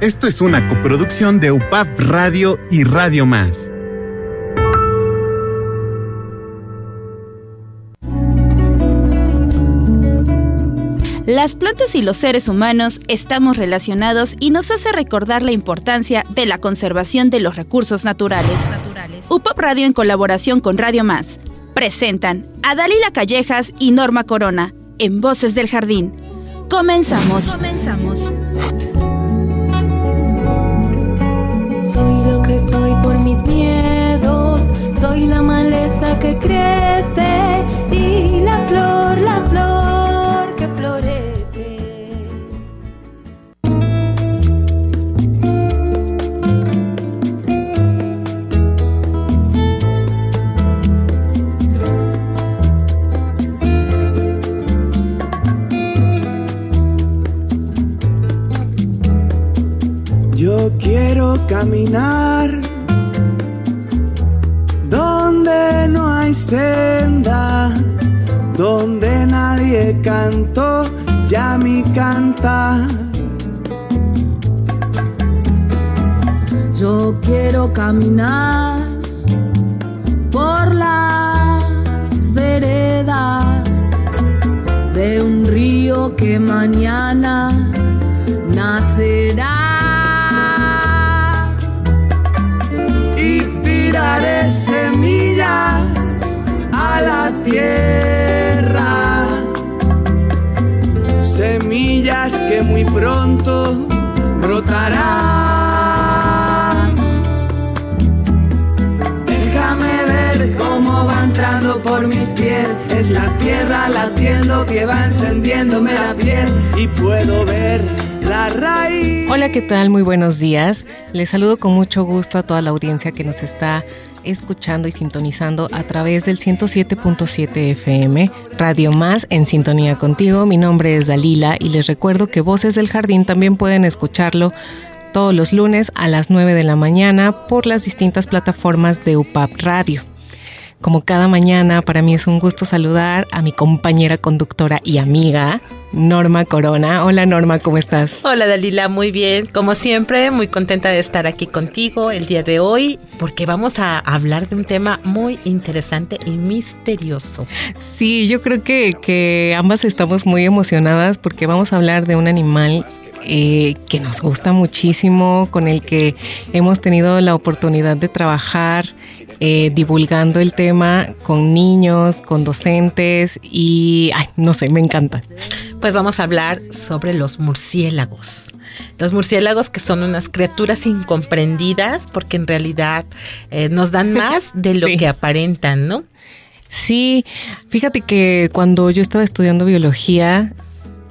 Esto es una coproducción de UPAP Radio y Radio Más. Las plantas y los seres humanos estamos relacionados y nos hace recordar la importancia de la conservación de los recursos naturales. UPAP Radio en colaboración con Radio Más presentan a Dalila Callejas y Norma Corona en Voces del Jardín. Comenzamos. Comenzamos. Soy lo que soy por mis miedos, soy la maleza que crece y la flor, quiero caminar donde no hay senda, donde nadie cantó ya mi canta. Yo quiero caminar por las veredas de un río que mañana tierra. Semillas que muy pronto brotarán. Déjame ver cómo va entrando por mis pies. Es la tierra latiendo que va encendiéndome la piel. Y puedo ver la raíz. Hola, ¿qué tal? Muy buenos días. Les saludo con mucho gusto a toda la audiencia que nos está escuchando y sintonizando a través del 107.7 FM, Radio Más en sintonía contigo. Mi nombre es Dalila y les recuerdo que Voces del Jardín también pueden escucharlo todos los lunes a las 9 de la mañana por las distintas plataformas de UPAP Radio. Como cada mañana, para mí es un gusto saludar a mi compañera conductora y amiga, Norma Corona. Hola Norma, ¿cómo estás? Hola Dalila, muy bien. Como siempre, muy contenta de estar aquí contigo el día de hoy porque vamos a hablar de un tema muy interesante y misterioso. Sí, yo creo que, que ambas estamos muy emocionadas porque vamos a hablar de un animal eh, que nos gusta muchísimo, con el que hemos tenido la oportunidad de trabajar eh, divulgando el tema con niños, con docentes y, ay, no sé, me encanta. Pues vamos a hablar sobre los murciélagos. Los murciélagos que son unas criaturas incomprendidas porque en realidad eh, nos dan más de lo Sí. que aparentan, ¿no? Sí, fíjate que cuando yo estaba estudiando biología,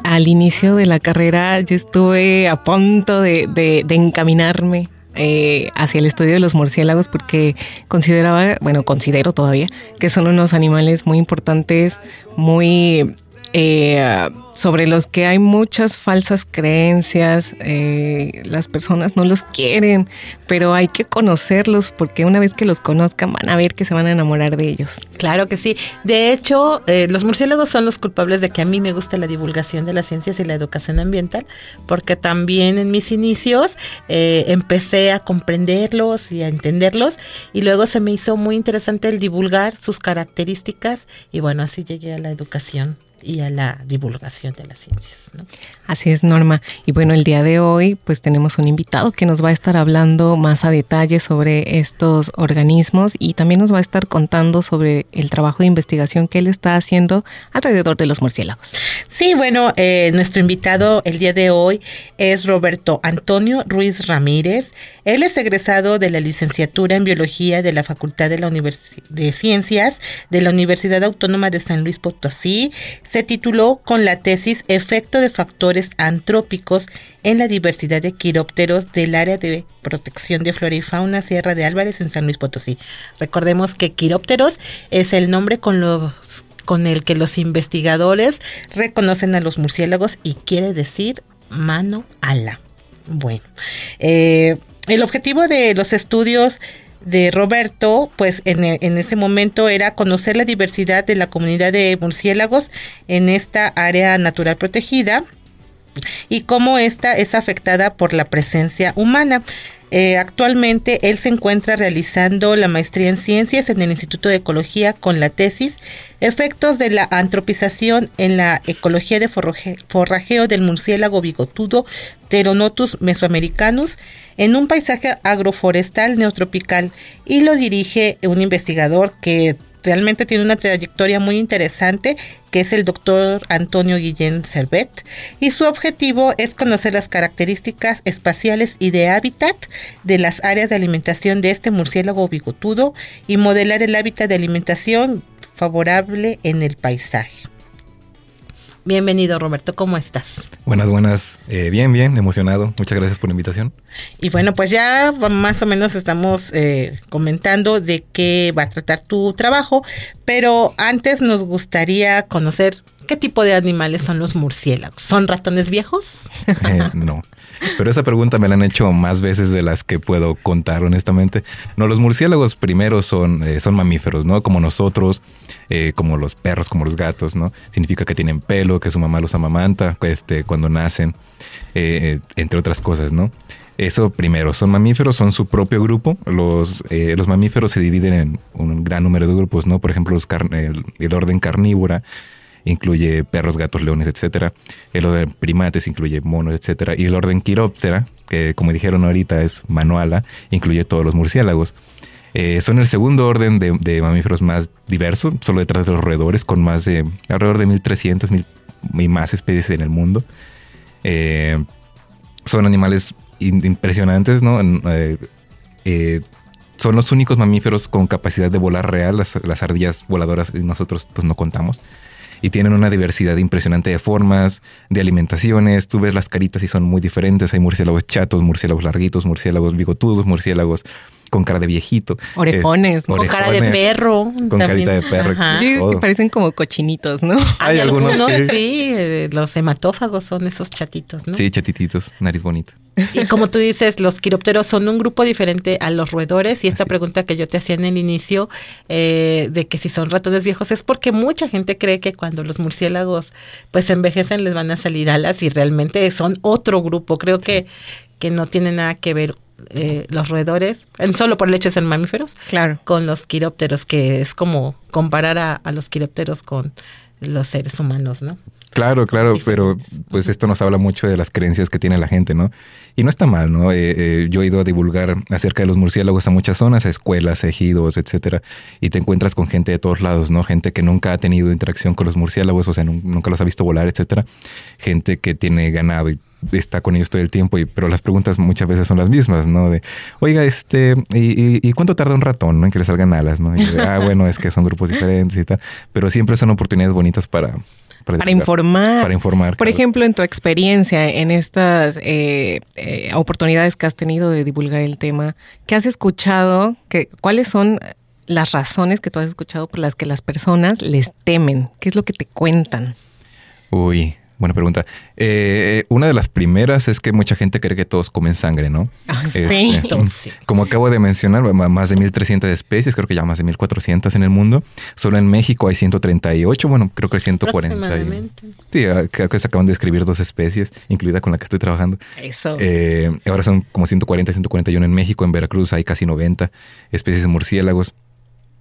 al inicio de la carrera yo estuve a punto de, de- de encaminarme eh, hacia el estudio de los murciélagos porque consideraba, bueno, considero todavía que son unos animales muy importantes, muy... eh, sobre los que hay muchas falsas creencias, eh, las personas no los quieren, pero hay que conocerlos porque una vez que los conozcan van a ver que se van a enamorar de ellos. Claro que sí. De hecho, eh, los murciélagos son los culpables de que a mí me gusta la divulgación de las ciencias y la educación ambiental, porque también en mis inicios eh, empecé a comprenderlos y a entenderlos, y luego se me hizo muy interesante el divulgar sus características, y bueno, así llegué a la educación y a la divulgación de las ciencias. ¿no? Así es, Norma. Y bueno, el día de hoy pues tenemos un invitado que nos va a estar hablando más a detalle sobre estos organismos y también nos va a estar contando sobre el trabajo de investigación que él está haciendo alrededor de los murciélagos. Sí, bueno, eh, nuestro invitado el día de hoy es Roberto Antonio Ruiz Ramírez. Él es egresado de la licenciatura en biología de la Facultad de, la Univers- de Ciencias de la Universidad Autónoma de San Luis Potosí. Se tituló con la tesis Efecto de factores antrópicos en la diversidad de quirópteros del área de protección de flora y fauna Sierra de Álvarez en San Luis Potosí. Recordemos que quirópteros es el nombre con los con el que los investigadores reconocen a los murciélagos y quiere decir mano ala. Bueno, eh, el objetivo de los estudios de Roberto, pues e- en ese momento era conocer la diversidad de la comunidad de murciélagos en esta área natural protegida y cómo esta es afectada por la presencia humana. Eh, actualmente él se encuentra realizando la maestría en ciencias en el Instituto de Ecología con la tesis Efectos de la antropización en la ecología de forrajeo del murciélago bigotudo Pteronotus mesoamericanus en un paisaje agroforestal neotropical y lo dirige un investigador que realmente tiene una trayectoria muy interesante, que es el doctor Antonio Guillén Servet, y su objetivo es conocer las características espaciales y de hábitat de las áreas de alimentación de este murciélago bigotudo y modelar el hábitat de alimentación favorable en el paisaje. Bienvenido Roberto, ¿cómo estás? Buenas, buenas. Eh, bien, bien, emocionado. Muchas gracias por la invitación. Y bueno, pues ya más o menos estamos eh, comentando de qué va a tratar tu trabajo, pero antes nos gustaría conocer qué tipo de animales son los murciélagos. ¿Son ratones viejos? Eh, no. Pero esa pregunta me la han hecho más veces de las que puedo contar, honestamente. No, los murciélagos primero son, eh, son mamíferos, ¿no? Como nosotros, eh, como los perros, como los gatos, ¿no? Significa que tienen pelo, que su mamá los amamanta este, cuando nacen, entre otras cosas, ¿no? Eso primero, son mamíferos, son su propio grupo. Los, los mamíferos se dividen en un gran número de grupos, ¿no? Por ejemplo, el orden carnívora incluye perros, gatos, leones, etcétera. El orden primates incluye monos, etcétera. Y el orden quiróptera, que como dijeron ahorita es manuala, incluye todos los murciélagos. Eh, son el segundo orden de, mamíferos más diverso, solo detrás de los roedores, con más de alrededor de 1300 mil y más especies en el mundo. Eh, son animales impresionantes, ¿no? Eh, son los únicos mamíferos con capacidad de volar real. Las, las ardillas voladoras nosotros pues no contamos y tienen una diversidad impresionante de formas, de alimentaciones. Tú ves las caritas y son muy diferentes. Hay murciélagos chatos, murciélagos larguitos, murciélagos bigotudos, murciélagos con cara de viejito. Orejones, con cara de perro. Con carita de perro. Sí, parecen como cochinitos, ¿no? Hay, algunos, sí. Eh, los hematófagos son esos chatitos, ¿no? Sí, chatititos, nariz bonita. Y como tú dices, los quirópteros son un grupo diferente a los roedores. Y esta pregunta que yo te hacía en el inicio eh, de que si son ratones viejos es porque mucha gente cree que cuando los murciélagos pues envejecen les van a salir alas y realmente son otro grupo. Creo que, que no tiene nada que ver eh, los roedores, solo por el hecho de ser mamíferos, claro. con los quirópteros, que es como comparar a, a los quirópteros con los seres humanos, ¿no? Claro, claro, pero pues esto nos habla mucho de las creencias que tiene la gente, ¿no? Y no está mal, ¿no? Eh, eh, yo he ido a divulgar acerca de los murciélagos a muchas zonas, a escuelas, ejidos, etcétera, y te encuentras con gente de todos lados, ¿no? Gente que nunca ha tenido interacción con los murciélagos, o sea, nunca los ha visto volar, etcétera. Gente que tiene ganado y está con ellos todo el tiempo, y, pero las preguntas muchas veces son las mismas, ¿no? De, oiga, este, ¿y, cuánto tarda un ratón, ¿no? En que le salgan alas, ¿no? ah, bueno, es que son grupos diferentes y tal, pero siempre son oportunidades bonitas para para, informar. Para informar. Por ejemplo, en tu experiencia, en estas eh, eh, oportunidades que has tenido de divulgar el tema, ¿qué has escuchado? Que, ¿Cuáles son las razones que tú has escuchado por las que las personas les temen? ¿Qué es lo que te cuentan? Uy, Buena pregunta. Eh, una de las primeras es que mucha gente cree que todos comen sangre, ¿no? Ah, este, sí. Como acabo de mencionar, más de 1.300 especies, creo que ya más de 1.400 en el mundo. Solo en México hay 138, bueno, creo que hay 140. Sí, ah, creo que se acaban de escribir dos especies, incluida con la que estoy trabajando. Eso. Eh, ahora son como 140, 141 en México. En Veracruz hay casi 90 especies de murciélagos.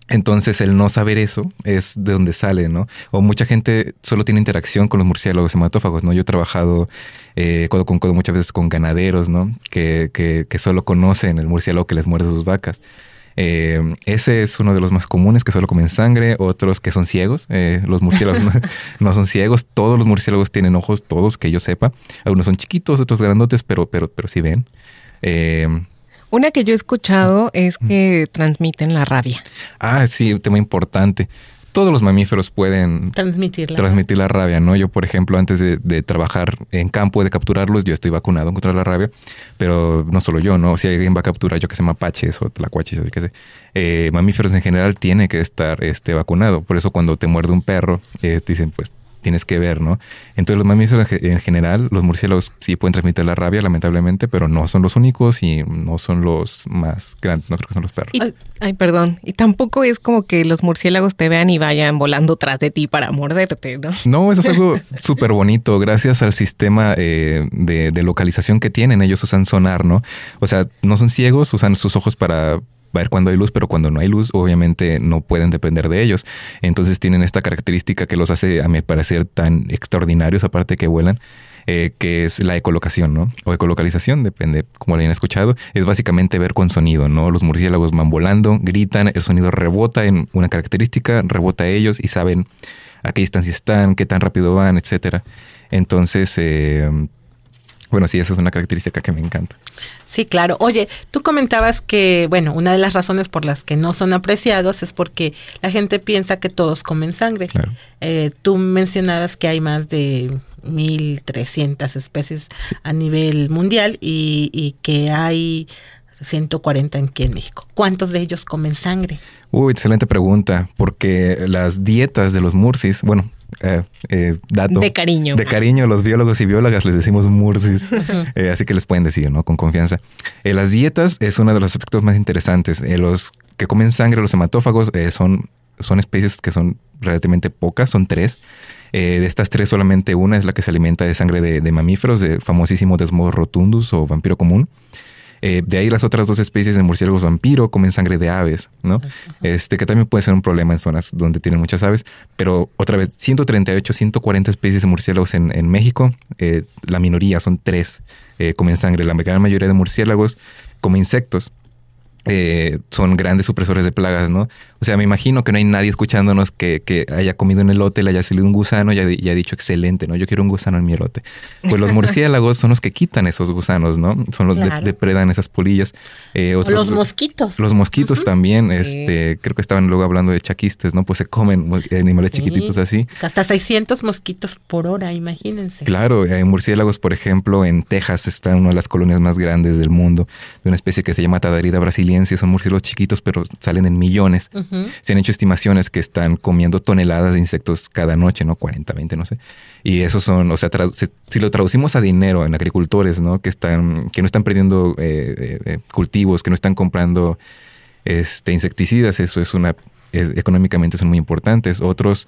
Entonces, el no saber eso es de donde sale, ¿no? O mucha gente solo tiene interacción con los murciélagos hematófagos, ¿no? Yo he trabajado eh, codo con codo muchas veces con ganaderos, ¿no? Que, que, que solo conocen el murciélago que les muerde sus vacas. Eh, ese es uno de los más comunes que solo comen sangre, otros que son ciegos. Eh, los murciélagos no, son ciegos, todos los murciélagos tienen ojos, todos que yo sepa. Algunos son chiquitos, otros grandotes, pero, pero, pero sí ven. Eh, una que yo he escuchado es que transmiten la rabia. Ah, sí, un tema importante. Todos los mamíferos pueden transmitir la, transmitir la rabia, ¿no? Yo, por ejemplo, antes de, trabajar en campo, de capturarlos, yo estoy vacunado contra la rabia, pero no solo yo, ¿no? Si alguien va a capturar, yo que sé, mapaches o tlacuaches, o qué sé, eh, mamíferos en general tiene que estar este, vacunado. Por eso cuando te muerde un perro, eh, te dicen, pues tienes que ver, ¿no? Entonces los mamíferos en ge- en general, los murciélagos sí pueden transmitir la rabia, lamentablemente, pero no son los únicos y no son los más grandes, no creo que son los perros. Y- ay, perdón. Y tampoco es como que los murciélagos te vean y vayan volando tras de ti para morderte, ¿no? No, eso es algo súper bonito. Gracias al sistema eh, de, de localización que tienen, ellos usan sonar, ¿no? O sea, no son ciegos, usan sus ojos para ver cuando hay luz, pero cuando no hay luz, obviamente no pueden depender de ellos. Entonces tienen esta característica que los hace, a mi parecer, tan extraordinarios, aparte que vuelan. eh, que es la ecolocación, ¿no? O ecolocalización, depende como lo hayan escuchado. Es básicamente ver con sonido, ¿no? Los murciélagos van volando, gritan, el sonido rebota en una característica, rebota a ellos y saben a qué distancia están, qué tan rápido van, etcétera. Entonces, eh, bueno, sí, esa es una característica que me encanta. Sí, claro. Oye, tú comentabas que, bueno, una de las razones por las que no son apreciados es porque la gente piensa que todos comen sangre. Claro. Eh, tú mencionabas que hay más de 1.300 especies a nivel mundial y, y que hay 140 aquí en México. ¿Cuántos de ellos comen sangre? Uy, excelente pregunta, porque las dietas de los mursis, bueno, eh, eh, dato. De cariño. De cariño, los biólogos y biólogas les decimos mursis, eh, así que les pueden decir, ¿no? Con confianza. Eh, las dietas es uno de los aspectos más interesantes. Eh, los que comen sangre, los hematófagos, eh, son, son especies que son relativamente pocas, son tres. Eh, de estas tres, solamente una es la que se alimenta de sangre de, de mamíferos, del famosísimo Desmos rotundus o vampiro común. Eh, de ahí las otras dos especies de murciélagos vampiro comen sangre de aves, ¿no? Este que también puede ser un problema en zonas donde tienen muchas aves, pero otra vez 138, 140 especies de murciélagos en, en México, eh, la minoría son tres eh, comen sangre, la gran mayoría de murciélagos comen insectos. Eh, son grandes supresores de plagas, ¿no? O sea, me imagino que no hay nadie escuchándonos que, que haya comido un elote, le haya salido un gusano y haya, dicho excelente, ¿no? Yo quiero un gusano en mi elote. Pues los murciélagos son los que quitan esos gusanos, ¿no? Son los que Claro. depredan esas polillas. Eh, otros- los mosquitos. los mosquitos también, Sí. este, creo que estaban luego hablando de chaquistes, ¿no? Pues se comen animales Sí. chiquititos así. Hasta 600 mosquitos por hora, imagínense. Claro, hay murciélagos, por ejemplo, en Texas está una de las colonias más grandes del mundo, de una especie que se llama Tadarida brasiliensis, son murciélagos chiquitos, pero salen en millones. Se han hecho estimaciones que están comiendo toneladas de insectos cada noche, ¿no? 40, 20, no sé. Y esos son, o sea, se- si lo traducimos a dinero en agricultores, ¿no? Que están, que no están perdiendo eh, eh, eh, cultivos, que no están comprando este, insecticidas, eso es una, es- económicamente son muy importantes. Otros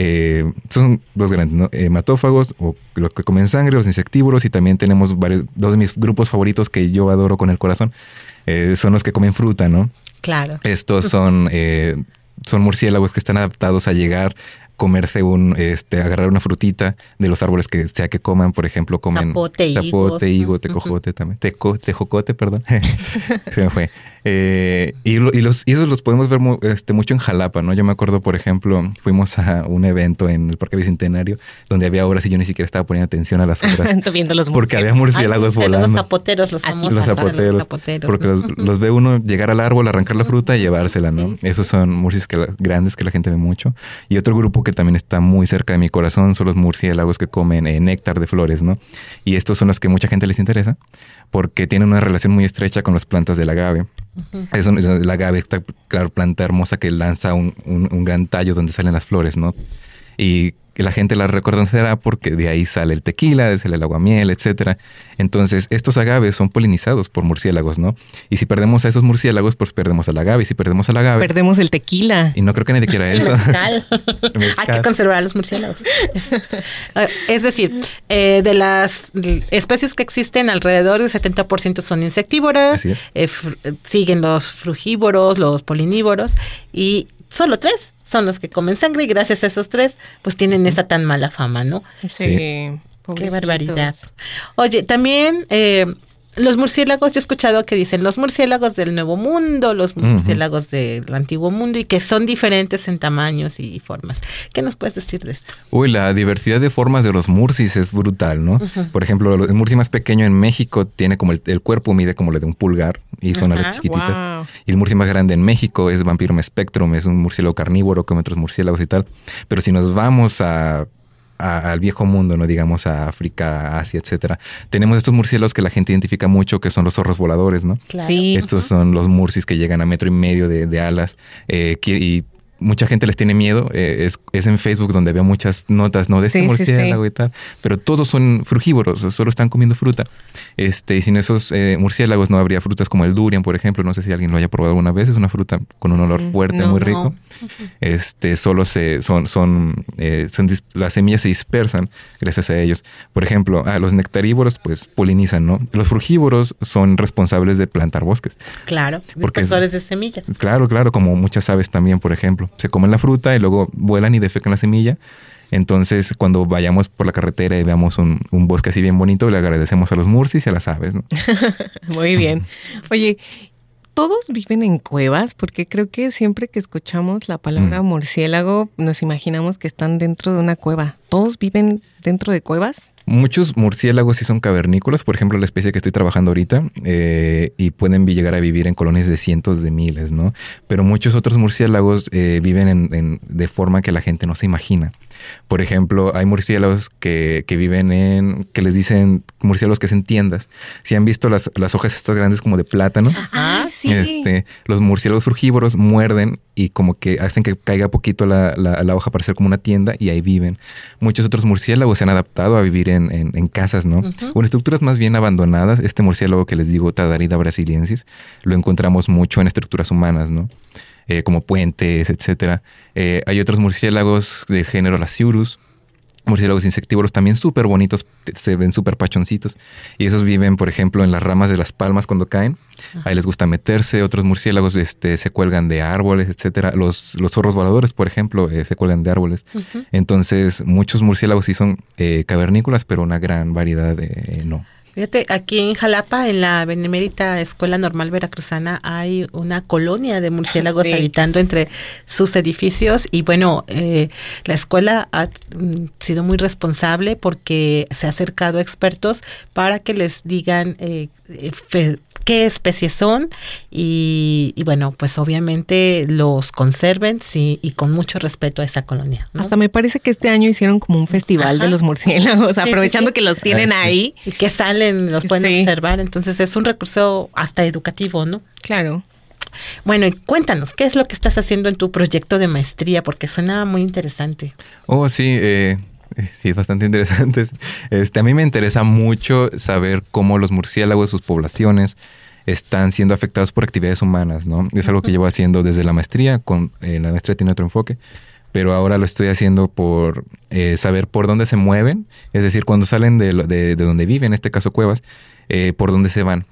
eh, son dos grandes. Hematófagos, o los que comen sangre, los insectívoros, y también tenemos varios, dos de mis grupos favoritos que yo adoro con el corazón, eh, son los que comen fruta, ¿no? Claro. Estos son, eh, son murciélagos que están adaptados a llegar, comerse un, este, agarrar una frutita de los árboles que sea que coman, por ejemplo, comen Zapote, zapote, higo, ¿no? tecojote también, teco, tejocote, perdón, se me fue. Eh, y, lo- y los, y esos los podemos ver mu- este, mucho en Jalapa, ¿no? Yo me acuerdo, por ejemplo, fuimos a un evento en el Parque Bicentenario donde había obras y yo ni siquiera estaba poniendo atención a las obras los porque había murciélagos sí, Los volando. zapoteros, los famosos. Los zapoteros, los zapoteros, porque los, los ve uno llegar al árbol, arrancar la fruta y llevársela, ¿no? Sí. Esos son murciélagos que la- grandes que la gente ve mucho. Y otro grupo que también está muy cerca de mi corazón son los murciélagos que comen eh, néctar de flores, ¿no? Y estos son los que mucha gente les interesa porque tienen una relación muy estrecha con las plantas del agave. Es un- el agave, esta claro, planta hermosa que lanza un, un- un gran tallo donde salen las flores, ¿no? Y la gente la reconocerá porque de ahí sale el tequila, de sale el aguamiel, etcétera. Entonces, estos agaves son polinizados por murciélagos, ¿no? Y si perdemos a esos murciélagos, pues perdemos al agave. Y si perdemos al agave, Perdemos el tequila. y no creo que nadie quiera eso. mezcal. Mezcal. Hay que conservar a los murciélagos. Eh, es decir, eh, de las especies que existen, alrededor del 70% son insectívoras. Así es. eh, eh, siguen los frugívoros, los polinívoros. Y solo tres son los que comen sangre. Y gracias a esos tres, pues tienen esa tan mala fama, ¿no? Sí. Qué barbaridad. Oye, también eh, los murciélagos, yo he escuchado que dicen los murciélagos del Nuevo Mundo, los murciélagos del Antiguo Mundo y que son diferentes en tamaños y formas. ¿Qué nos puedes decir de esto? Uy, la diversidad de formas de los murcis es brutal, ¿no? Por ejemplo, el murci más pequeño en México tiene como el, el cuerpo mide como el de un pulgar y son Ajá, alas chiquititas. Wow. Y el murci más grande en México es Vampirum spectrum, es un murciélago carnívoro como otros murciélagos y tal. Pero si nos vamos a, a- al viejo mundo, no digamos a África, Asia, etcétera, tenemos estos murciélagos que la gente identifica mucho, que son los zorros voladores, ¿no? Claro. Sí. Estos son los murcis que llegan a metro y medio de, de alas eh, y mucha gente les tiene miedo. eh, es, es en Facebook donde veo muchas notas, ¿no? De este Sí, murciélago sí. y tal. Pero todos son frugívoros, solo están comiendo fruta. Este, y sin esos eh, murciélagos no habría frutas como el durian, por ejemplo. No sé si alguien lo haya probado alguna vez. Es una fruta con un olor Mm, fuerte, no, muy no. rico. Este, solo se, son, son, eh, son las semillas se dispersan gracias a ellos. Por ejemplo, ah, los nectarívoros, pues polinizan, ¿no? Los frugívoros son responsables de plantar bosques. Claro, Porque dispersores de semillas. Claro, claro, como muchas aves también, por ejemplo. Se comen la fruta y luego vuelan y defecan la semilla. Entonces, cuando vayamos por la carretera y veamos un, un bosque así bien bonito, le agradecemos a los murcis y a las aves. Muy bien. Oye, ¿todos viven en cuevas? Porque creo que siempre que escuchamos la palabra Mm. murciélago nos imaginamos que están dentro de una cueva. ¿Todos viven dentro de cuevas? Muchos murciélagos sí son cavernícolas, por ejemplo, la especie que estoy trabajando ahorita, eh, y pueden llegar a vivir en colonias de cientos de miles, ¿no? Pero muchos otros murciélagos eh, viven en- en- de forma que la gente no se imagina. Por ejemplo, hay murciélagos que, que viven en, que les dicen murciélagos que hacen tiendas. Si han visto las, las hojas estas grandes como de plátano, Ah, sí. este, los murciélagos frugívoros muerden y como que hacen que caiga poquito la, la- la hoja para ser como una tienda y ahí viven. Muchos otros murciélagos se han adaptado a vivir en, en- en casas, ¿no? O en estructuras más bien abandonadas. Este murciélago que les digo, Tadarida brasiliensis, lo encontramos mucho en estructuras humanas, ¿no? Eh, como puentes, etcétera. Eh, hay otros murciélagos de género Lasiurus, murciélagos insectívoros también súper bonitos, se ven súper pachoncitos. Y esos viven, por ejemplo, en las ramas de las palmas cuando caen. Ahí les gusta meterse. Otros murciélagos este, se cuelgan de árboles, etcétera. Los, los zorros voladores, por ejemplo, eh, se cuelgan de árboles. Entonces, muchos murciélagos sí son eh, cavernícolas, pero una gran variedad eh, no. Fíjate, aquí en Jalapa, en la Benemérita Escuela Normal Veracruzana, hay una colonia de murciélagos Sí. habitando entre sus edificios y bueno, eh, la escuela ha mm, sido muy responsable porque se ha acercado a expertos para que les digan eh, eh, qué especies son y, y bueno, pues obviamente los conserven sí, y con mucho respeto a esa colonia. ¿no? Hasta me parece que este año hicieron como un festival Ajá. de los murciélagos, sí, aprovechando sí. que los tienen Ah, sí. ahí. y que salen, los pueden Sí. observar, entonces es un recurso hasta educativo, ¿no? Claro. Bueno, y cuéntanos, ¿qué es lo que estás haciendo en tu proyecto de maestría? Porque suena muy interesante. Oh, sí, eh, sí, es bastante interesante. Este, a mí me interesa mucho saber cómo los murciélagos, sus poblaciones, están siendo afectados por actividades humanas, ¿no? Es algo que llevo haciendo desde la maestría, con eh, la maestría tiene otro enfoque, pero ahora lo estoy haciendo por eh, saber por dónde se mueven, es decir, cuando salen de, lo- de, de donde viven, en este caso cuevas, eh, por dónde se van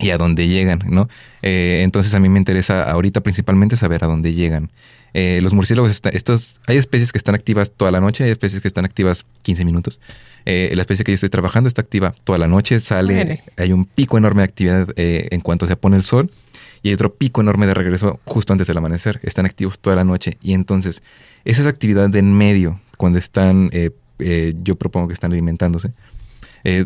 y a dónde llegan, ¿no? Eh, entonces a mí me interesa ahorita principalmente saber a dónde llegan. Eh, los murciélagos, está- estos, hay especies que están activas toda la noche, hay especies que están activas 15 minutos. Eh, la especie que yo estoy trabajando está activa toda la noche, sale, hay un pico enorme de actividad eh, en cuanto se pone el sol y hay otro pico enorme de regreso justo antes del amanecer. Están activos toda la noche y entonces esa es actividad de en medio, cuando están, yo propongo que están alimentándose,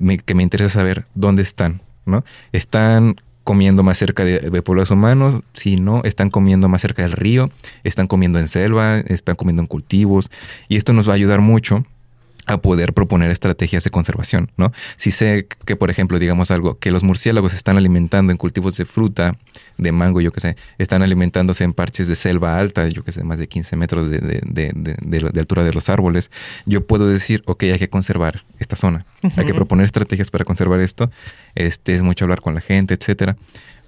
me- que me interesa saber dónde están, ¿no? Están comiendo más cerca de, pueblos humanos, si no, están comiendo más cerca del río, están comiendo en selva, están comiendo en cultivos, y esto nos va a ayudar mucho a poder proponer estrategias de conservación, ¿no? Si sé que, por ejemplo, digamos algo, que los murciélagos están alimentando en cultivos de fruta, de mango, yo qué sé, están alimentándose en parches de selva alta, yo qué sé, más de 15 metros de, de- de- de- de- de altura de los árboles, yo puedo decir, ok, hay que conservar esta zona, hay que proponer estrategias para conservar esto, este es mucho hablar con la gente, etcétera,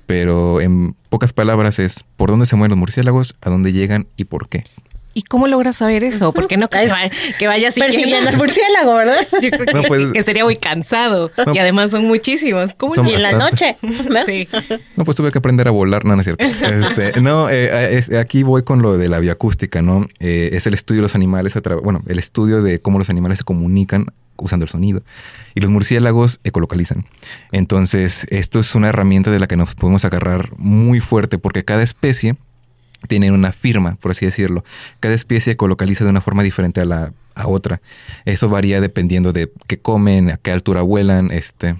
pero en pocas palabras es por dónde se mueven los murciélagos, a dónde llegan y por qué. ¿Y cómo logras saber eso? Porque no que, va- que vaya Persiguiendo al murciélago, ¿verdad? Yo creo que, pues- que sería muy cansado. Y además son muchísimos. ¿Cómo Son Y en la noche, ¿no? Sí. No, pues tuve que aprender a volar, no, no es cierto. Este, no, eh, es- aquí voy con lo de la bioacústica, ¿no? Eh, es el estudio de los animales, a bueno, el estudio de cómo los animales se comunican usando el sonido. Y los murciélagos ecolocalizan. Entonces, esto es una herramienta de la que nos podemos agarrar muy fuerte porque cada especie tiene una firma, por así decirlo. Cada especie ecolocaliza de una forma diferente a la a otra. Eso varía dependiendo de qué comen, a qué altura vuelan, este,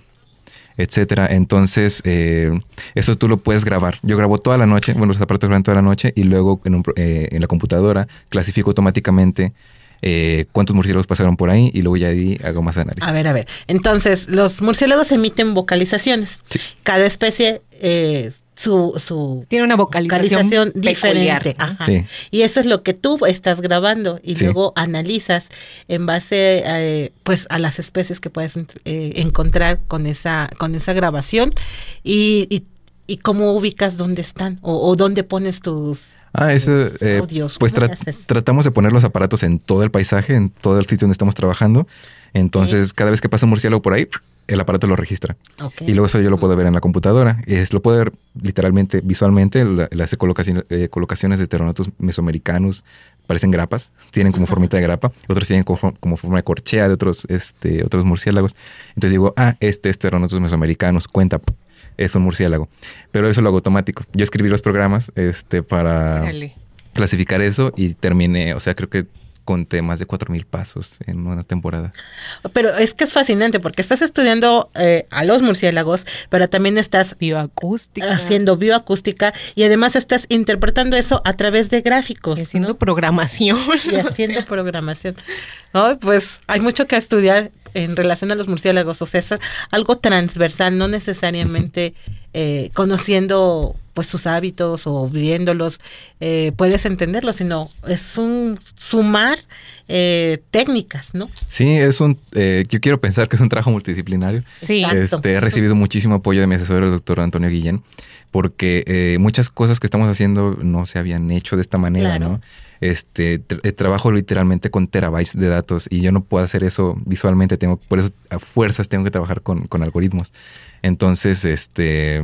etcétera. Entonces, eh, eso tú lo puedes grabar. Yo grabo toda la noche, bueno, los aparatos graban toda la noche y luego en, un eh, en la computadora clasifico automáticamente eh, cuántos murciélagos pasaron por ahí y luego ya ahí hago más análisis. A ver, a ver. Entonces, los murciélagos emiten vocalizaciones. Sí. Cada especie eh, su, su Tiene una vocalización, peculiar. diferente. Ajá. Sí. Y eso es lo que tú estás grabando y Sí. luego analizas en base eh, pues a las especies que puedes eh, encontrar con esa con esa grabación y, y, y cómo ubicas dónde están o, o dónde pones tus Ah, eso, eh, audios. pues tratamos de poner los aparatos en todo el paisaje, en todo el sitio donde estamos trabajando. Entonces, cada vez que pasa un murciélago por ahí, el aparato lo registra. Y luego eso yo lo puedo ver en la computadora. Es, lo puedo ver literalmente, visualmente, las colocaciones, eh, colocaciones de Pteronotus mesoamericanus. Parecen grapas, tienen como formita de grapa. Otros tienen como, como forma de corchea de otros, este, otros murciélagos. Entonces digo, ah, este es Pteronotus mesoamericanus, cuenta, es un murciélago. Pero eso lo hago automático. Yo escribí los programas este, para clasificar eso y terminé, o sea, creo que conté más de 4.000 pasos en una temporada. Pero es que es fascinante porque estás estudiando eh, a los murciélagos, pero también estás Bioacústica. haciendo bioacústica y además estás interpretando eso a través de gráficos. Y haciendo ¿no? programación. y haciendo programación. Pues hay mucho que estudiar en relación a los murciélagos, o sea, es algo transversal, no necesariamente eh, conociendo pues sus hábitos o viéndolos eh, puedes entenderlos, sino es un sumar eh, técnicas, ¿no? Sí, es un, eh, yo quiero pensar que es un trabajo multidisciplinario. Sí. Este, he recibido muchísimo apoyo de mi asesor, el doctor Antonio Guillén, porque muchas cosas que estamos haciendo no se habían hecho de esta manera, Claro. ¿no? Este, tra- trabajo literalmente con terabytes de datos y yo no puedo hacer eso visualmente, tengo, por eso a fuerzas tengo que trabajar con, con algoritmos. Entonces, este,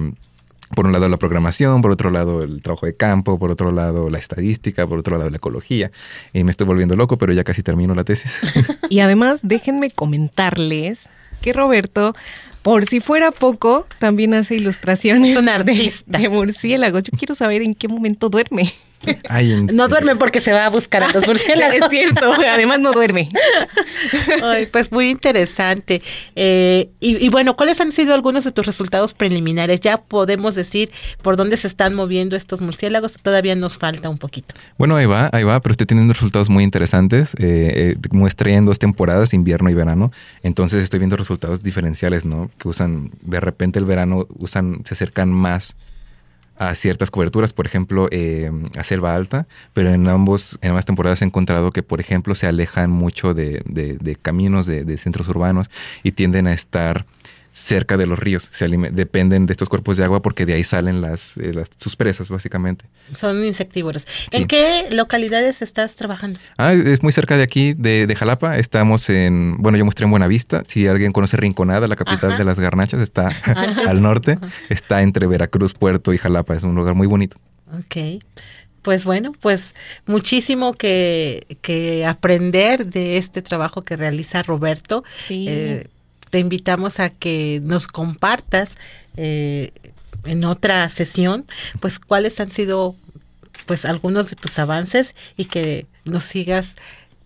por un lado la programación, por otro lado el trabajo de campo, por otro lado la estadística, por otro lado la ecología. Y me estoy volviendo loco, pero ya casi termino la tesis. Y además, déjenme comentarles que Roberto, por si fuera poco, también hace ilustraciones Es un de, artista. de murciélagos. Yo quiero saber en qué momento duerme. Ay, No duerme porque se va a buscar a los murciélagos. es cierto, además no duerme. Ay, pues muy interesante. Eh, y, y bueno, ¿cuáles han sido algunos de tus resultados preliminares? Ya podemos decir por dónde se están moviendo estos murciélagos. Todavía nos falta un poquito. Bueno, ahí va, ahí va, pero estoy teniendo resultados muy interesantes. Eh, eh, muestré en dos temporadas, invierno y verano. Entonces estoy viendo resultados diferenciales, ¿no? Que usan, de repente el verano usan, se acercan más a ciertas coberturas, por ejemplo, eh, a selva alta, pero en ambos, en ambas temporadas he encontrado que, por ejemplo, se alejan mucho de, caminos, de centros urbanos y tienden a estar cerca de los ríos. Se dependen de estos cuerpos de agua porque de ahí salen las, eh, las- sus presas, básicamente. Son insectívoros. Sí. ¿En qué localidades estás trabajando? Ah, es muy cerca de aquí, de, de Jalapa. Estamos en, bueno, yo mostré en Buenavista. Si alguien conoce Rinconada, la capital Ajá. de las garnachas, está Ajá. al norte. Está entre Veracruz, Puerto y Jalapa. Es un lugar muy bonito. Ok. Pues bueno, pues muchísimo que, que aprender de este trabajo que realiza Roberto. Sí. Eh, te invitamos a que nos compartas eh, en otra sesión, pues cuáles han sido pues algunos de tus avances y que nos sigas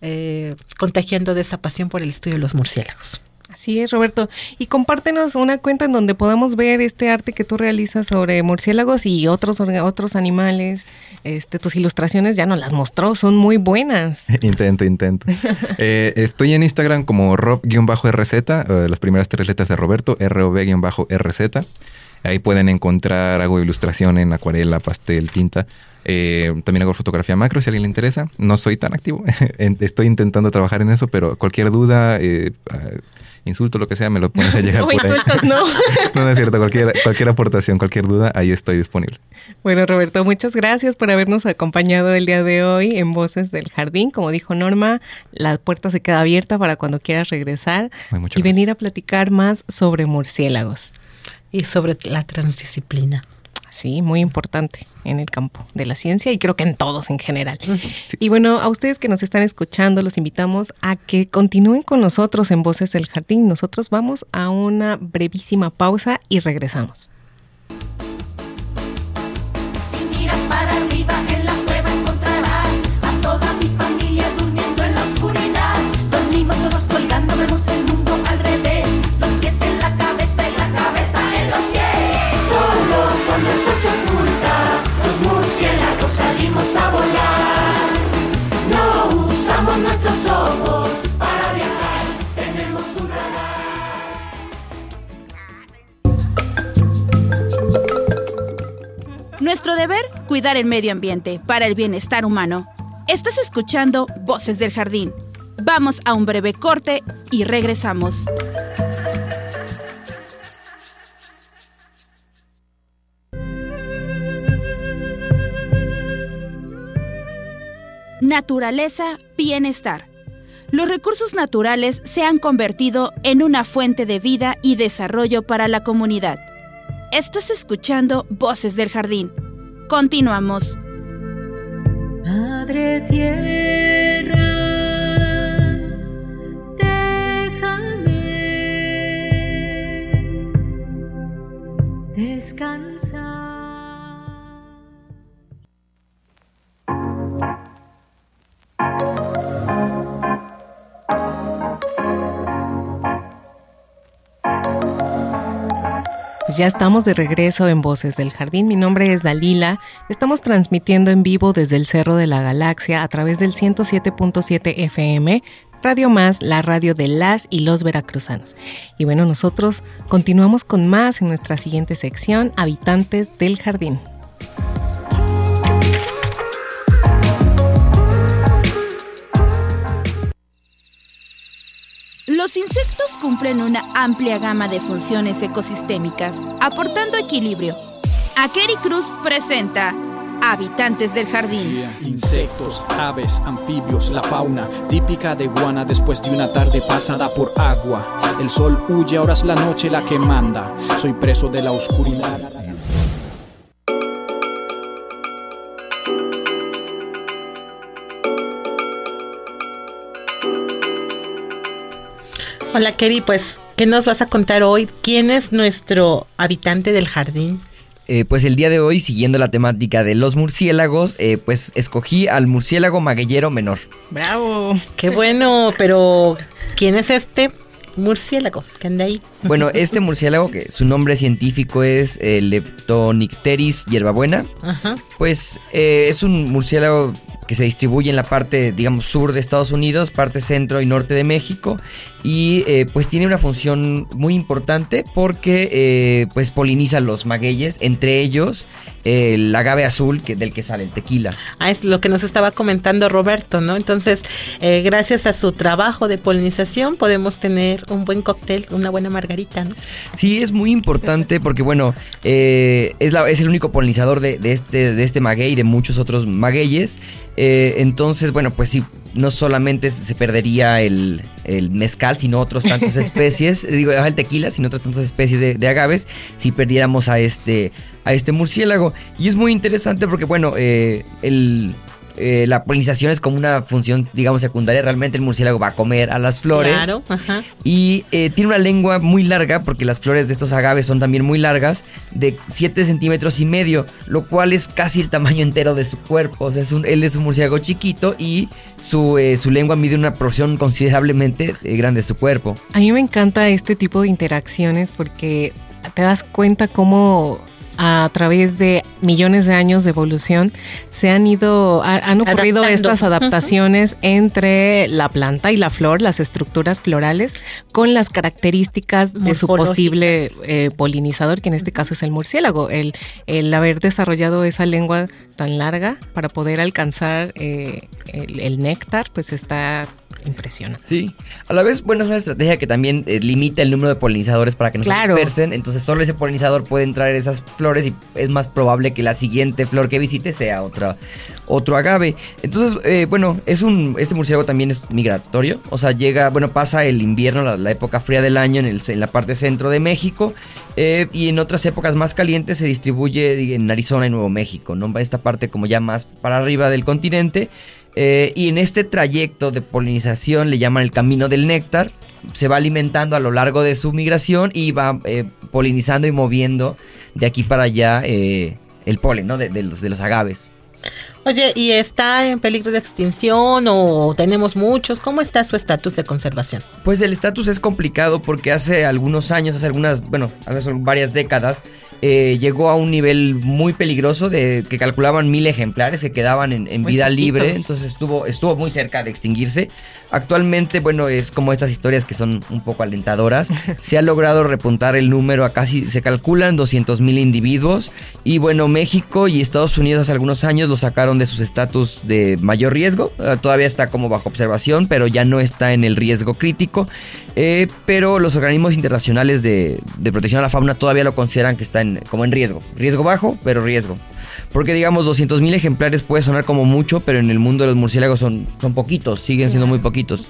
eh, contagiando de esa pasión por el estudio de los murciélagos. Así es, Roberto. Y compártenos una cuenta en donde podamos ver este arte que tú realizas sobre murciélagos y otros otros animales. Este, tus ilustraciones ya nos las mostró, son muy buenas. intento, intento. Eh, estoy en Instagram como rob-rz, eh, las primeras tres letras de Roberto, rov-rz. Ahí pueden encontrar, hago ilustración en acuarela, pastel, tinta. Eh, también hago fotografía macro si a alguien le interesa. No soy tan activo. Estoy intentando trabajar en eso, pero cualquier duda, eh, ah, insulto, lo que sea, me lo pones a llegar No, por ahí. no. no, no es cierto. Cualquier, cualquier aportación, cualquier duda, ahí estoy disponible. Bueno, Roberto, muchas gracias por habernos acompañado el día de hoy en Voces del Jardín. Como dijo Norma, la puerta se queda abierta para cuando quieras regresar Ay, y gracias. venir a platicar más sobre murciélagos. Y sobre la transdisciplina. Sí, muy importante en el campo de la ciencia y creo que en todos en general. Y bueno, a ustedes que nos están escuchando, los invitamos a que continúen con nosotros en Voces del Jardín. Nosotros vamos a una brevísima pausa y regresamos. Nuestro deber, cuidar el medio ambiente para el bienestar humano. Estás escuchando Voces del Jardín. Vamos a un breve corte y regresamos. Naturaleza, bienestar. Los recursos naturales se han convertido en una fuente de vida y desarrollo para la comunidad. Estás escuchando Voces del Jardín. Continuamos. Madre tierra, déjame descansar. Pues ya estamos de regreso en Voces del Jardín. Mi nombre es Dalila. Estamos transmitiendo en vivo desde el Cerro de la Galaxia a través del 107.7 FM, Radio Más, la radio de las y los veracruzanos. Y bueno, nosotros continuamos con más en nuestra siguiente sección, Habitantes del Jardín. Los insectos cumplen una amplia gama de funciones ecosistémicas, aportando equilibrio. Akeri Cruz presenta Habitantes del Jardín. Insectos, aves, anfibios, la fauna típica de Guana después de una tarde pasada por agua. El sol huye, ahora es la noche la que manda. Soy preso de la oscuridad. Hola, Keri, pues, ¿qué nos vas a contar hoy? ¿Quién es nuestro habitante del jardín? Eh, pues el día de hoy, siguiendo la temática de los murciélagos, eh, pues escogí al murciélago magueyero menor. ¡Bravo! ¡Qué bueno! Pero, ¿quién es este murciélago que anda ahí? Bueno, este murciélago, que su nombre científico es eh, Leptonicteris hierbabuena, Ajá. pues eh, es un murciélago que se distribuye en la parte, digamos, sur de Estados Unidos, parte centro y norte de México, y eh, pues tiene una función muy importante porque eh, pues poliniza los magueyes, entre ellos el agave azul que, del que sale el tequila. Ah, es lo que nos estaba comentando Roberto, ¿no? Entonces, eh, gracias a su trabajo de polinización podemos tener un buen cóctel, una buena margarita, ¿no? Sí, es muy importante porque, bueno, eh, es, la- es el único polinizador de, de este, de este maguey y de muchos otros magueyes. Eh, entonces, bueno, pues sí, no solamente se perdería el, el mezcal, sino otras tantas especies, digo, el tequila, sino otras tantas especies de, de agaves, si perdiéramos a este, a este murciélago. Y es muy interesante porque, bueno, eh, el... eh, la polinización es como una función, digamos, secundaria. Realmente el murciélago va a comer a las flores. Claro, ajá. Y eh, tiene una lengua muy larga, porque las flores de estos agaves son también muy largas, de 7 centímetros y medio, lo cual es casi el tamaño entero de su cuerpo. O sea, es un- él es un murciélago chiquito y su, eh, su lengua mide una porción considerablemente eh, grande de su cuerpo. A mí me encanta este tipo de interacciones porque te das cuenta cómo a través de millones de años de evolución se han ido, ha- han ocurrido Adaptando. estas adaptaciones entre la planta y la flor, las estructuras florales, con las características de su posible eh, polinizador, que en este caso es el murciélago. El, el haber desarrollado esa lengua tan larga para poder alcanzar eh, el, el néctar, pues está impresionante. Sí, a la vez, bueno, es una estrategia que también eh, limita el número de polinizadores para que no Claro. se dispersen. Entonces, solo ese polinizador puede entrar en esas flores y es más probable que la siguiente flor que visite sea otra, otro agave. Entonces, eh, bueno, es un, este murciélago también es migratorio. O sea, llega, bueno, pasa el invierno, la, la época fría del año en, el, en la parte centro de México. eh, y en otras épocas más calientes se distribuye en Arizona y Nuevo México, ¿no? Va esta parte como ya más para arriba del continente. Eh, y en este trayecto de polinización le llaman el camino del néctar. Se va alimentando a lo largo de su migración y va eh, polinizando y moviendo de aquí para allá eh, el polen, ¿no? De, de los, de los agaves. Oye, ¿y está en peligro de extinción o tenemos muchos? ¿Cómo está su estatus de conservación? Pues el estatus es complicado porque hace algunos años, hace algunas, bueno, hace varias décadas, eh, llegó a un nivel muy peligroso de que calculaban mil ejemplares que quedaban en, vida libre, entonces estuvo, estuvo muy cerca de extinguirse. Actualmente, bueno, es como estas historias que son un poco alentadoras. Se ha logrado repuntar el número a casi, se calculan 200 mil individuos. Y bueno, México y Estados Unidos hace algunos años lo sacaron de sus estatus de mayor riesgo. Eh, todavía está como bajo observación, pero ya no está en el riesgo crítico. Eh, pero los organismos internacionales de, de protección a la fauna todavía lo consideran que está en, como en riesgo. Riesgo bajo, pero riesgo. Porque digamos 200 mil ejemplares puede sonar como mucho, pero en el mundo de los murciélagos son, son poquitos, siguen siendo muy poquitos.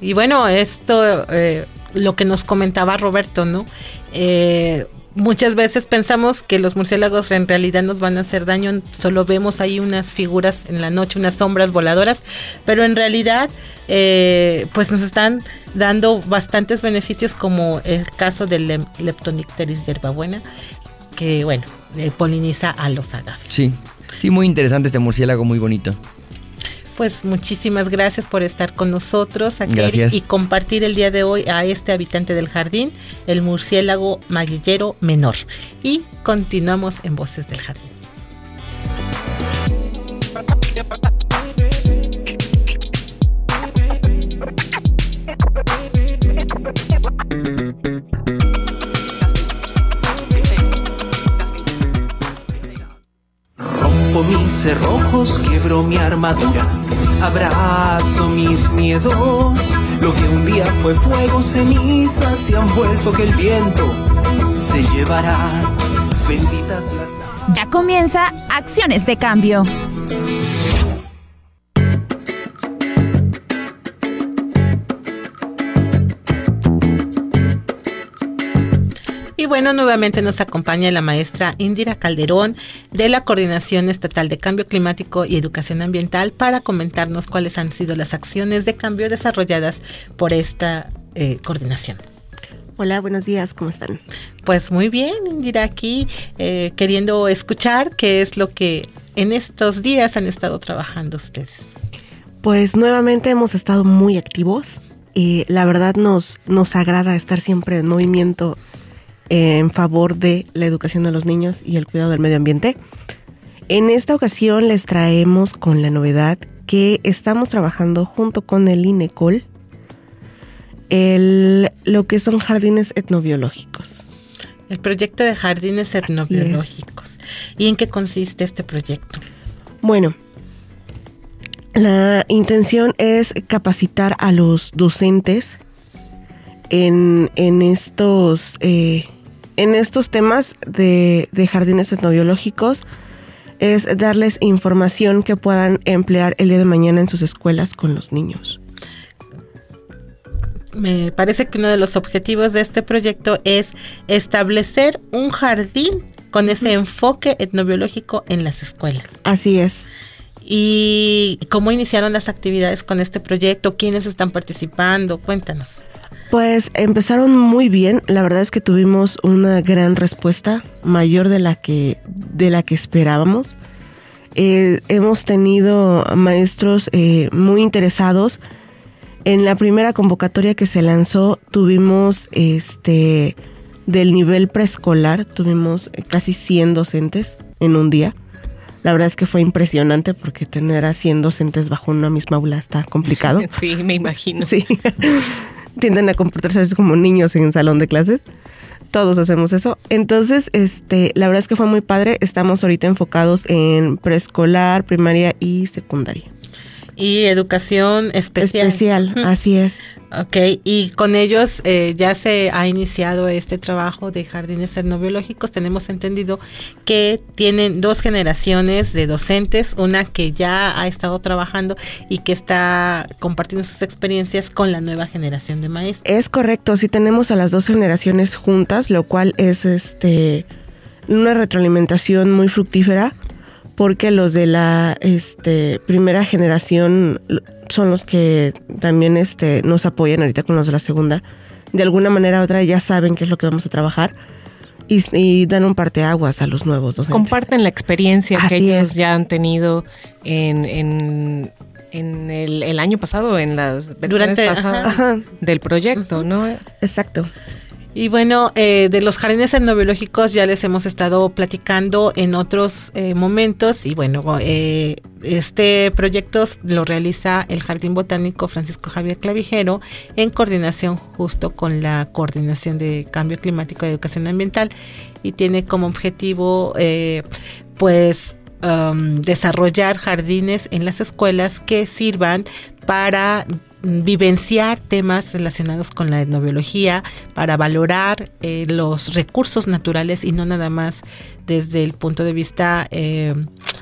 Y bueno, esto, eh, lo que nos comentaba Roberto, ¿no? Eh, muchas veces pensamos que los murciélagos en realidad nos van a hacer daño, solo vemos ahí unas figuras en la noche, unas sombras voladoras, pero en realidad eh, pues nos están dando bastantes beneficios como el caso del Leptonicteris hierbabuena, que bueno, eh, poliniza a los agaves. Sí, sí, muy interesante este murciélago, muy bonito. Pues muchísimas gracias por estar con nosotros aquí y compartir el día de hoy a este habitante del jardín, el murciélago maguillero menor. Y continuamos en Voces del Jardín. Rompo mis cerrojos, quiebro mi armadura, abrazo mis miedos. Lo que un día fue fuego, cenizas se han vuelto que el viento se llevará. Benditas las Ya comienza Acciones de Cambio. Y bueno, nuevamente nos acompaña la maestra Indira Calderón de la Coordinación Estatal de Cambio Climático y Educación Ambiental para comentarnos cuáles han sido las acciones de cambio desarrolladas por esta eh, coordinación. Hola, buenos días, ¿cómo están? Pues muy bien, Indira, aquí eh, queriendo escuchar qué es lo que en estos días han estado trabajando ustedes. Pues nuevamente hemos estado muy activos y la verdad nos, nos agrada estar siempre en movimiento en favor de la educación de los niños y el cuidado del medio ambiente. En esta ocasión les traemos con la novedad que estamos trabajando junto con el INECOL el, lo que son jardines etnobiológicos. El proyecto de jardines etnobiológicos. ¿Y en qué consiste este proyecto? Bueno, la intención es capacitar a los docentes en, en estos eh, en estos temas de, de jardines etnobiológicos es darles información que puedan emplear el día de mañana en sus escuelas con los niños. Me parece que uno de los objetivos de este proyecto es establecer un jardín con ese enfoque etnobiológico en las escuelas. Así es. ¿Y cómo iniciaron las actividades con este proyecto? ¿Quiénes están participando? Cuéntanos. Pues empezaron muy bien. La verdad es que tuvimos una gran respuesta, mayor de la que, de la que esperábamos. Eh, hemos tenido maestros eh, muy interesados. En la primera convocatoria que se lanzó tuvimos este del nivel preescolar, tuvimos eh, casi 100 docentes en un día. La verdad es que fue impresionante porque tener a 100 docentes bajo una misma aula está complicado. Sí, me imagino. Sí. Tienden a comportarse como niños en salón de clases. Todos hacemos eso. Entonces, este, la verdad es que fue muy padre. Estamos ahorita enfocados en preescolar, primaria y secundaria. Y educación especial. Especial, así es. Ok, y con ellos eh, ya se ha iniciado este trabajo de jardines etnobiológicos. Tenemos entendido que tienen dos generaciones de docentes, una que ya ha estado trabajando y que está compartiendo sus experiencias con la nueva generación de maestros. Es correcto, sí tenemos a las dos generaciones juntas, lo cual es este una retroalimentación muy fructífera porque los de la este, primera generación son los que también este, nos apoyan ahorita con los de la segunda. De alguna manera u otra ya saben qué es lo que vamos a trabajar y, y dan un parteaguas a los nuevos docentes. Comparten la experiencia que ellos es. ya han tenido en, en, en el, el año pasado, en las versiones Durante- pasadas Ajá, del proyecto, ¿no? exacto. Y bueno, eh, de los jardines etnobiológicos ya les hemos estado platicando en otros eh, momentos y bueno, eh, este proyecto lo realiza el Jardín Botánico Francisco Javier Clavijero en coordinación justo con la Coordinación de Cambio Climático y Educación Ambiental y tiene como objetivo pues um, desarrollar jardines en las escuelas que sirvan para vivenciar temas relacionados con la etnobiología, para valorar eh, los recursos naturales y no nada más desde el punto de vista eh,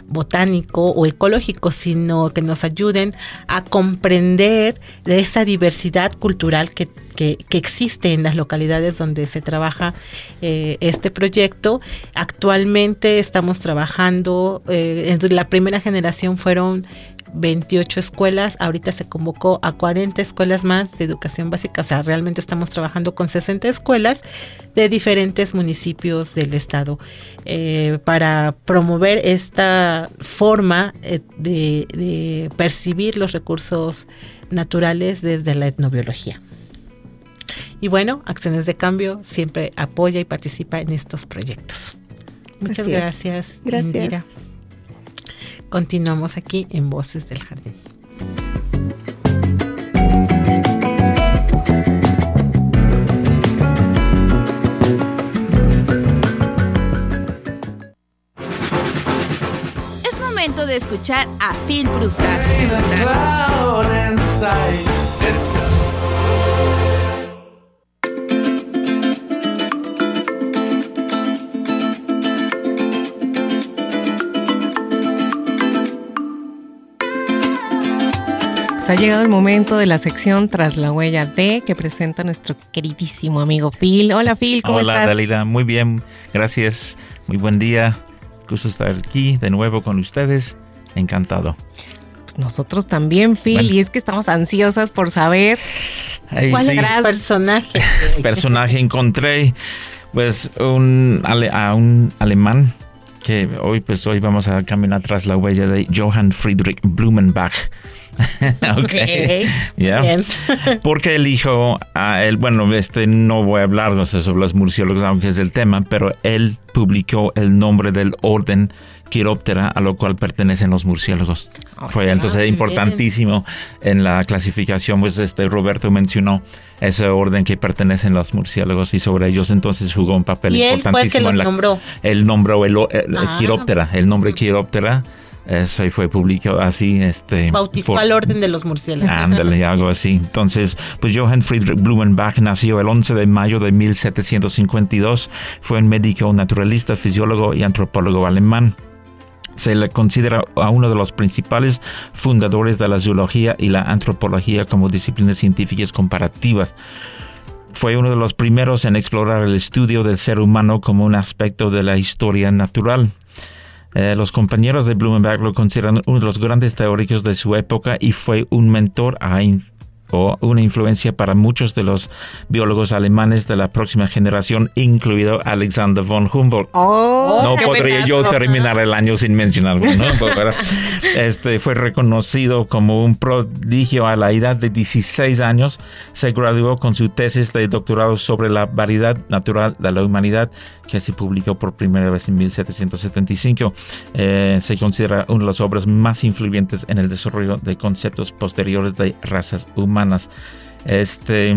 botánico o ecológico, sino que nos ayuden a comprender esa diversidad cultural que, existe en las localidades donde se trabaja eh, este proyecto. Actualmente estamos trabajando, en la primera generación fueron 28 escuelas, ahorita se convocó a 40 escuelas más de educación básica, o sea, realmente estamos trabajando con 60 escuelas de diferentes municipios del estado eh, para promover esta forma eh, de, percibir los recursos naturales desde la etnobiología. Y bueno, Acciones de Cambio siempre apoya y participa en estos proyectos. Muchas gracias. Gracias. Continuamos aquí en Voces del Jardín. Es momento de escuchar a Phil Brustad. Pues ha llegado el momento de la sección Tras la huella de que presenta nuestro queridísimo amigo Phil. Hola Phil, ¿cómo estás? Hola Dalila, muy bien, gracias, muy buen día. Gusto estar aquí de nuevo con ustedes, encantado. Pues nosotros también, Phil, y es que estamos ansiosas por saber cuál era el personaje. personaje encontré, pues un, a un alemán que hoy pues hoy vamos a caminar tras la huella de Johann Friedrich Blumenbach ok. Porque elijo a él, bueno, este no voy a hablar sobre los murciélagos, aunque es el tema, pero él publicó el nombre del orden Quiróptera a lo cual pertenecen los murciélagos. Ah, Fue entonces importantísimo en la clasificación, pues este Roberto mencionó ese orden que pertenecen los murciélagos y sobre ellos entonces jugó un papel ¿Y importantísimo. Él fue el que los nombró. El nombró el, ah. Quiróptera, el nombre Quiróptera eso fue publicado así. Este, Bautizó al orden de los murciélagos. Ándale, algo así. Entonces, pues Johann Friedrich Blumenbach nació el 11 de mayo de 1752. Fue un médico, naturalista, fisiólogo y antropólogo alemán. Se le considera a uno de los principales fundadores de la zoología y la antropología como disciplinas científicas comparativas fue uno de los primeros en explorar el estudio del ser humano como un aspecto de la historia natural. Eh, los compañeros de Blumenberg lo consideran uno de los grandes teóricos de su época y fue un mentor a una influencia para muchos de los biólogos alemanes de la próxima generación, incluido Alexander von Humboldt. Oh, no podría yo terminar el año sin mencionarlo. ¿no? este fue reconocido como un prodigio a la edad de 16 años. Se graduó con su tesis de doctorado sobre la variedad natural de la humanidad, que se publicó por primera vez en 1775. Eh, se considera una de las obras más influyentes en el desarrollo de conceptos posteriores de razas humanas este.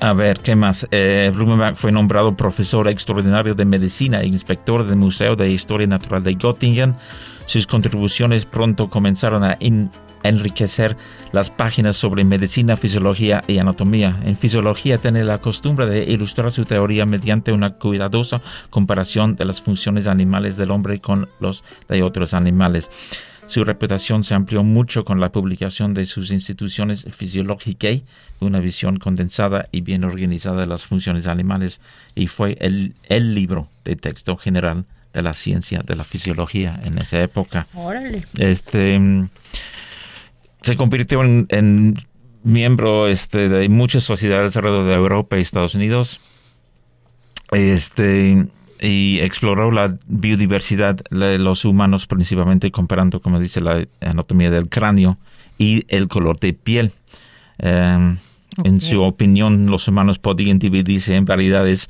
A ver, ¿qué más? Eh, Blumenbach fue nombrado profesor extraordinario de medicina e inspector del Museo de Historia Natural de Göttingen. Sus contribuciones pronto comenzaron a enriquecer las páginas sobre medicina, fisiología y anatomía. En fisiología tiene la costumbre de ilustrar su teoría mediante una cuidadosa comparación de las funciones animales del hombre con los de otros animales. Su reputación se amplió mucho con la publicación de sus instituciones fisiológicas, una visión condensada y bien organizada de las funciones animales, y fue el, el libro de texto general de la ciencia de la fisiología en esa época. Este se convirtió en, miembro este, de muchas sociedades alrededor de Europa y Estados Unidos. Este y exploró la biodiversidad de los humanos, principalmente comparando, como dice, la anatomía del cráneo y el color de piel. Em, En su opinión, los humanos podían dividirse en variedades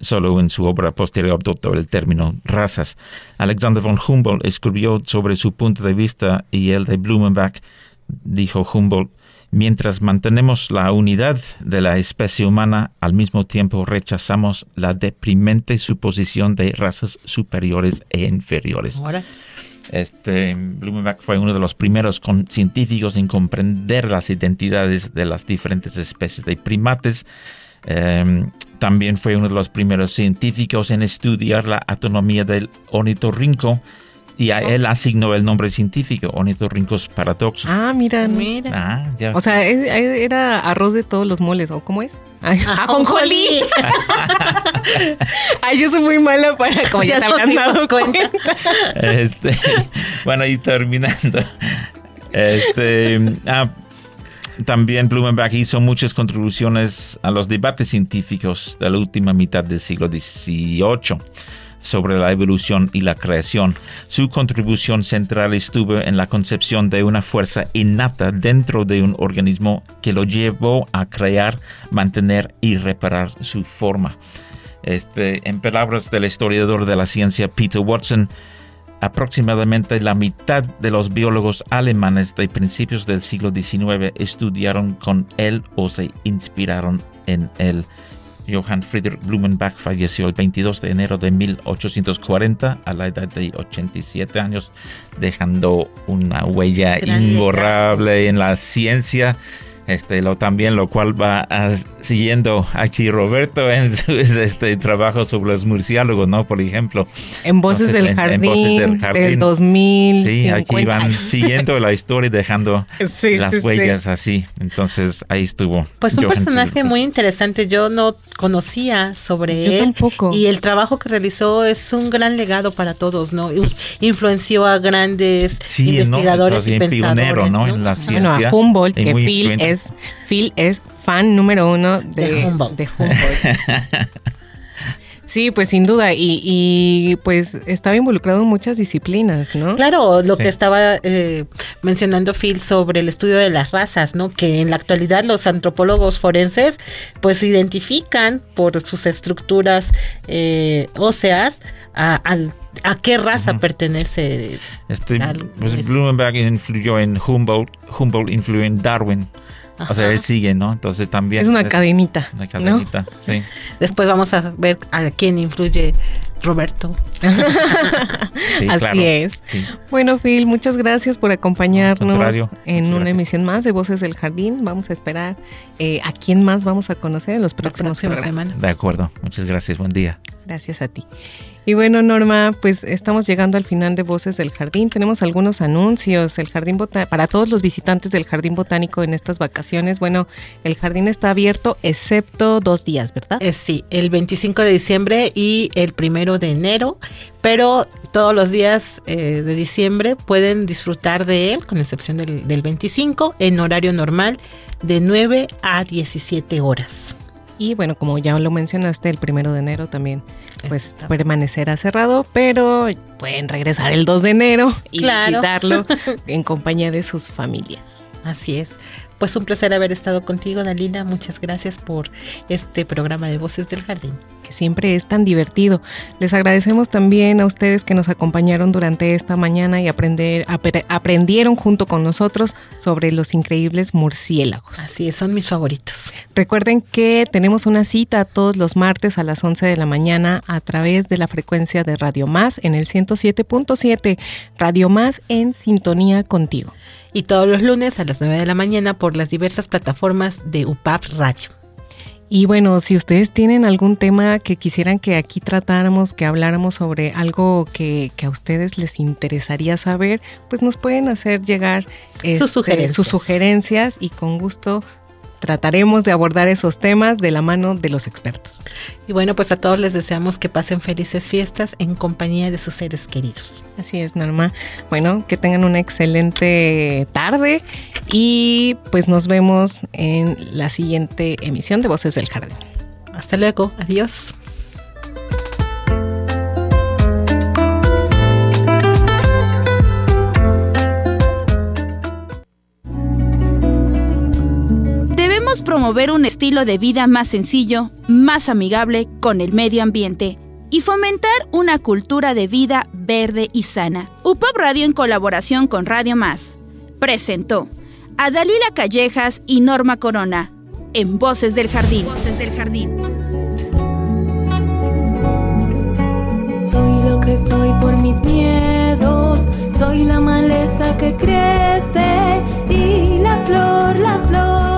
Solo en su obra posterior adoptó el término razas. Alexander von Humboldt escribió sobre su punto de vista y el de Blumenbach. Dijo Humboldt, mientras mantenemos la unidad de la especie humana, al mismo tiempo rechazamos la deprimente suposición de razas superiores e inferiores. Este, Blumenbach fue uno de los primeros científicos en comprender las identidades de las diferentes especies de primates. Em, también fue uno de los primeros científicos en estudiar la autonomía del ornitorrinco y a él asignó el nombre científico, ornitorrincos paradoxos. Ah, mira, mira. Ah, ya. O sea, era arroz de todos los moles, ¿o cómo es? Ajonjolí. Ay, yo soy muy mala para, como ya, te habrás dado cuenta. Este, bueno, y terminando. Este, ah, también Blumenbach hizo muchas contribuciones a los debates científicos de la última mitad del siglo XVIII sobre la evolución y la creación. Su contribución central estuvo en la concepción de una fuerza innata dentro de un organismo que lo llevó a crear, mantener y reparar su forma. Este, en palabras del historiador de la ciencia Peter Watson, Aproximadamente la mitad de los biólogos alemanes de principios del siglo XIX estudiaron con él o se inspiraron en él. Johann Friedrich Blumenbach falleció el 22 de enero de 1840 a la edad de 87 años, dejando una huella imborrable en la ciencia este, lo, también lo cual va siguiendo aquí Roberto en su este, trabajo sobre los murciélagos, ¿no? Por ejemplo. En Voces, del, jardín, del 2000. Sí, aquí van siguiendo la historia y dejando las huellas así. Entonces ahí estuvo. Pues un personaje muy interesante. Yo no conocía sobre Yo él. Tampoco. Y el trabajo que realizó es un gran legado para todos, ¿no? Influenció a grandes investigadores y pensadores. ¿no? En la ciencia. Bueno, a Humboldt, que Phil es Phil es fan número uno de, Humboldt. Sí, pues sin duda, y, pues estaba involucrado en muchas disciplinas, ¿no? Claro, lo que estaba eh, mencionando Phil sobre el estudio de las razas, ¿no? Que en la actualidad los antropólogos forenses pues identifican por sus estructuras eh, óseas a, a qué raza pertenece. Este, pues Blumenberg influyó en Humboldt, Humboldt influyó en Darwin. O sea, él sigue, ¿no? Entonces también. Es una cadenita. Una cadenita, sí. Después vamos a ver a quién influye Roberto. Así es. Bueno, Phil, muchas gracias por acompañarnos en una emisión más de Voces del Jardín. Vamos a esperar eh, a quién más vamos a conocer en los próximos semanas. De acuerdo. Muchas gracias. Buen día. Gracias a ti. Y bueno, Norma, pues estamos llegando al final de Voces del Jardín. Tenemos algunos anuncios. El jardín para todos los visitantes del Jardín Botánico en estas vacaciones. Bueno, el jardín está abierto excepto dos días, ¿verdad? Eh, sí, el 25 de diciembre y el primero de enero. Pero todos los días eh, de diciembre pueden disfrutar de él, con excepción del, del 25, en horario normal de 9 a 17 horas. Y bueno, como ya lo mencionaste, el primero de enero también pues permanecerá cerrado, pero pueden regresar el 2 de enero y visitarlo en compañía de sus familias. Así es. Pues un placer haber estado contigo, Dalila. Muchas gracias por este programa de Voces del Jardín. Que siempre es tan divertido. Les agradecemos también a ustedes que nos acompañaron durante esta mañana y aprender, aprendieron junto con nosotros sobre los increíbles murciélagos. Así es, son mis favoritos. Recuerden que tenemos una cita todos los martes a las 11 de la mañana a través de la frecuencia de Radio Más en el 107.7. Radio Más en sintonía contigo y todos los lunes a las 9 de la mañana por las diversas plataformas de UPAP Radio. Y bueno, si ustedes tienen algún tema que quisieran que aquí tratáramos, que habláramos sobre algo que, a ustedes les interesaría saber, pues nos pueden hacer llegar sus, este, sus sugerencias y con gusto trataremos de abordar esos temas de la mano de los expertos. Y bueno, pues a todos les deseamos que pasen felices fiestas en compañía de sus seres queridos. Así es, Norma. Bueno, que tengan una excelente tarde y pues nos vemos en la siguiente emisión de Voces del Jardín. Hasta luego, adiós. Promover un estilo de vida más sencillo, más amigable con el medio ambiente y fomentar una cultura de vida verde y sana. UPOP Radio en colaboración con Radio Más presentó a Dalila Callejas y Norma Corona en Voces del Jardín. Voces del Jardín. Soy lo que soy por mis miedos, soy la maleza que crece y la flor, la flor